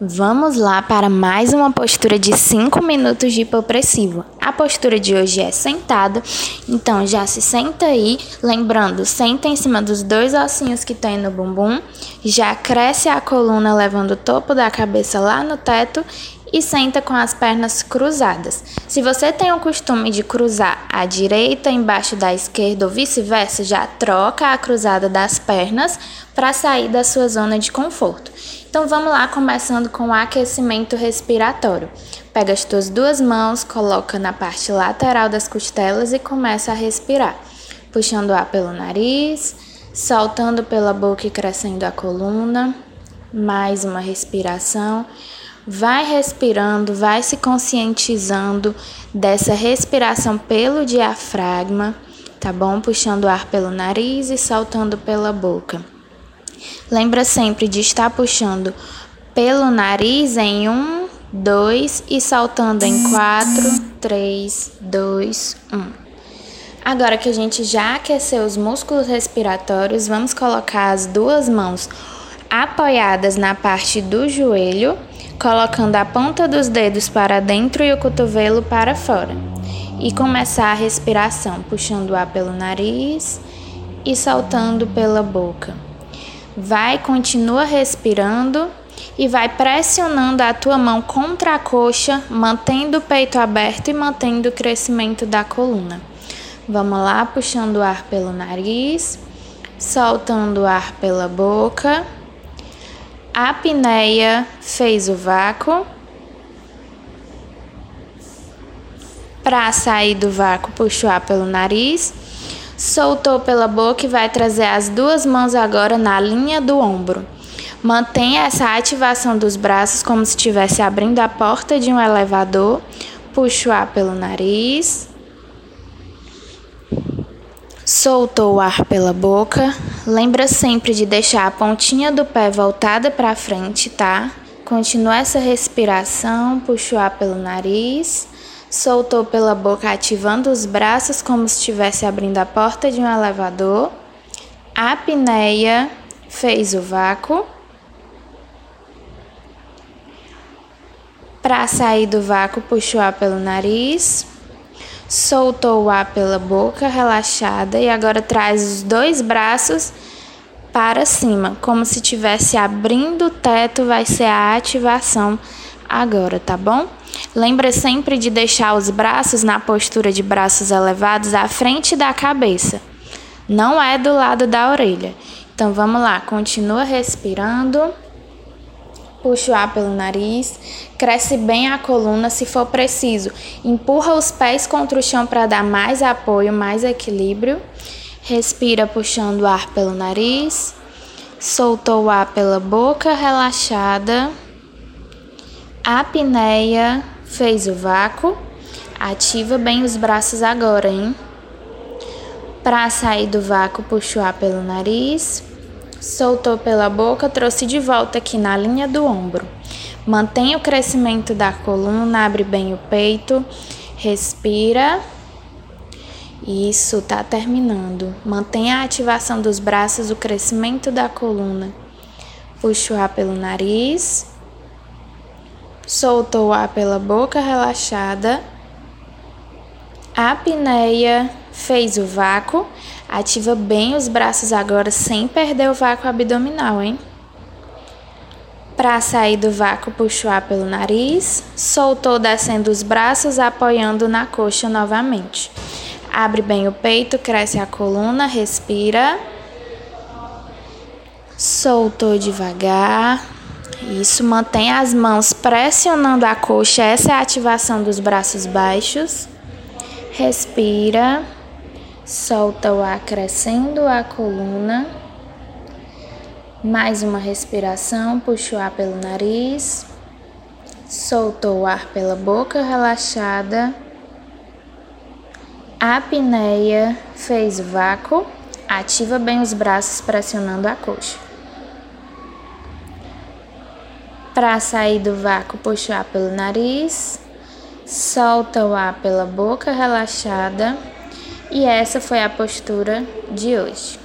Vamos lá para mais uma postura de 5 minutos de hipopressivo. A postura de hoje é sentada, então já se senta aí, lembrando, senta em cima dos dois ossinhos que tem no bumbum, já cresce a coluna levando o topo da cabeça lá no teto e senta com as pernas cruzadas. Se você tem o costume de cruzar a direita embaixo da esquerda ou vice-versa, já troca a cruzada das pernas para sair da sua zona de conforto. Então vamos lá, começando com o aquecimento respiratório. Pega as tuas duas mãos, coloca na parte lateral das costelas e começa a respirar, puxando o ar pelo nariz, soltando pela boca e crescendo a coluna. Mais uma respiração. Vai respirando, vai se conscientizando dessa respiração pelo diafragma, tá bom? Puxando o ar pelo nariz e soltando pela boca. Lembra sempre de estar puxando pelo nariz em um, dois e soltando em quatro, três, dois, um. Agora que a gente já aqueceu os músculos respiratórios, vamos colocar as duas mãos apoiadas na parte do joelho colocando a ponta dos dedos para dentro e o cotovelo para fora. E começar a respiração, puxando o ar pelo nariz e soltando pela boca. Vai, continua respirando e vai pressionando a tua mão contra a coxa, mantendo o peito aberto e mantendo o crescimento da coluna. Vamos lá, puxando o ar pelo nariz, soltando o ar pela boca a apneia fez o vácuo. Para sair do vácuo, puxou ar pelo nariz. Soltou pela boca e vai trazer as duas mãos agora na linha do ombro. Mantenha essa ativação dos braços como se estivesse abrindo a porta de um elevador. Puxa o ar pelo nariz. Soltou o ar pela boca. Lembra sempre de deixar a pontinha do pé voltada para frente, tá? Continua essa respiração, puxa o ar pelo nariz. Soltou pela boca, ativando os braços como se estivesse abrindo a porta de um elevador. A apneia fez o vácuo. Para sair do vácuo, puxa o ar pelo nariz soltou o ar pela boca, relaxada, e agora traz os dois braços para cima, como se estivesse abrindo o teto, vai ser a ativação agora, tá bom? Lembra sempre de deixar os braços na postura de braços elevados à frente da cabeça, não é do lado da orelha. Então vamos lá, continua respirando. Puxa o ar pelo nariz, cresce bem a coluna se for preciso. Empurra os pés contra o chão para dar mais apoio, mais equilíbrio. Respira puxando o ar pelo nariz. Soltou o ar pela boca, relaxada. A apneia fez o vácuo. Ativa bem os braços agora, hein? Para sair do vácuo, puxa o ar pelo nariz soltou pela boca, trouxe de volta aqui na linha do ombro. Mantenha o crescimento da coluna, abre bem o peito, respira. Isso, tá terminando. Mantenha a ativação dos braços, o crescimento da coluna. Puxa o ar pelo nariz. Soltou o ar pela boca relaxada. A apneia fez o vácuo. Ativa bem os braços agora sem perder o vácuo abdominal, hein? Para sair do vácuo, puxa o ar pelo nariz. Soltou descendo os braços, apoiando na coxa novamente. Abre bem o peito, cresce a coluna, respira. Soltou devagar. Isso, mantém as mãos pressionando a coxa. Essa é a ativação dos braços baixos. Respira. Solta o ar crescendo a coluna. Mais uma respiração, puxa o ar pelo nariz. Soltou o ar pela boca relaxada. A apneia fez vácuo. Ativa bem os braços pressionando a coxa. Para sair do vácuo, puxa o ar pelo nariz. Solta o ar pela boca relaxada. E essa foi a postura de hoje.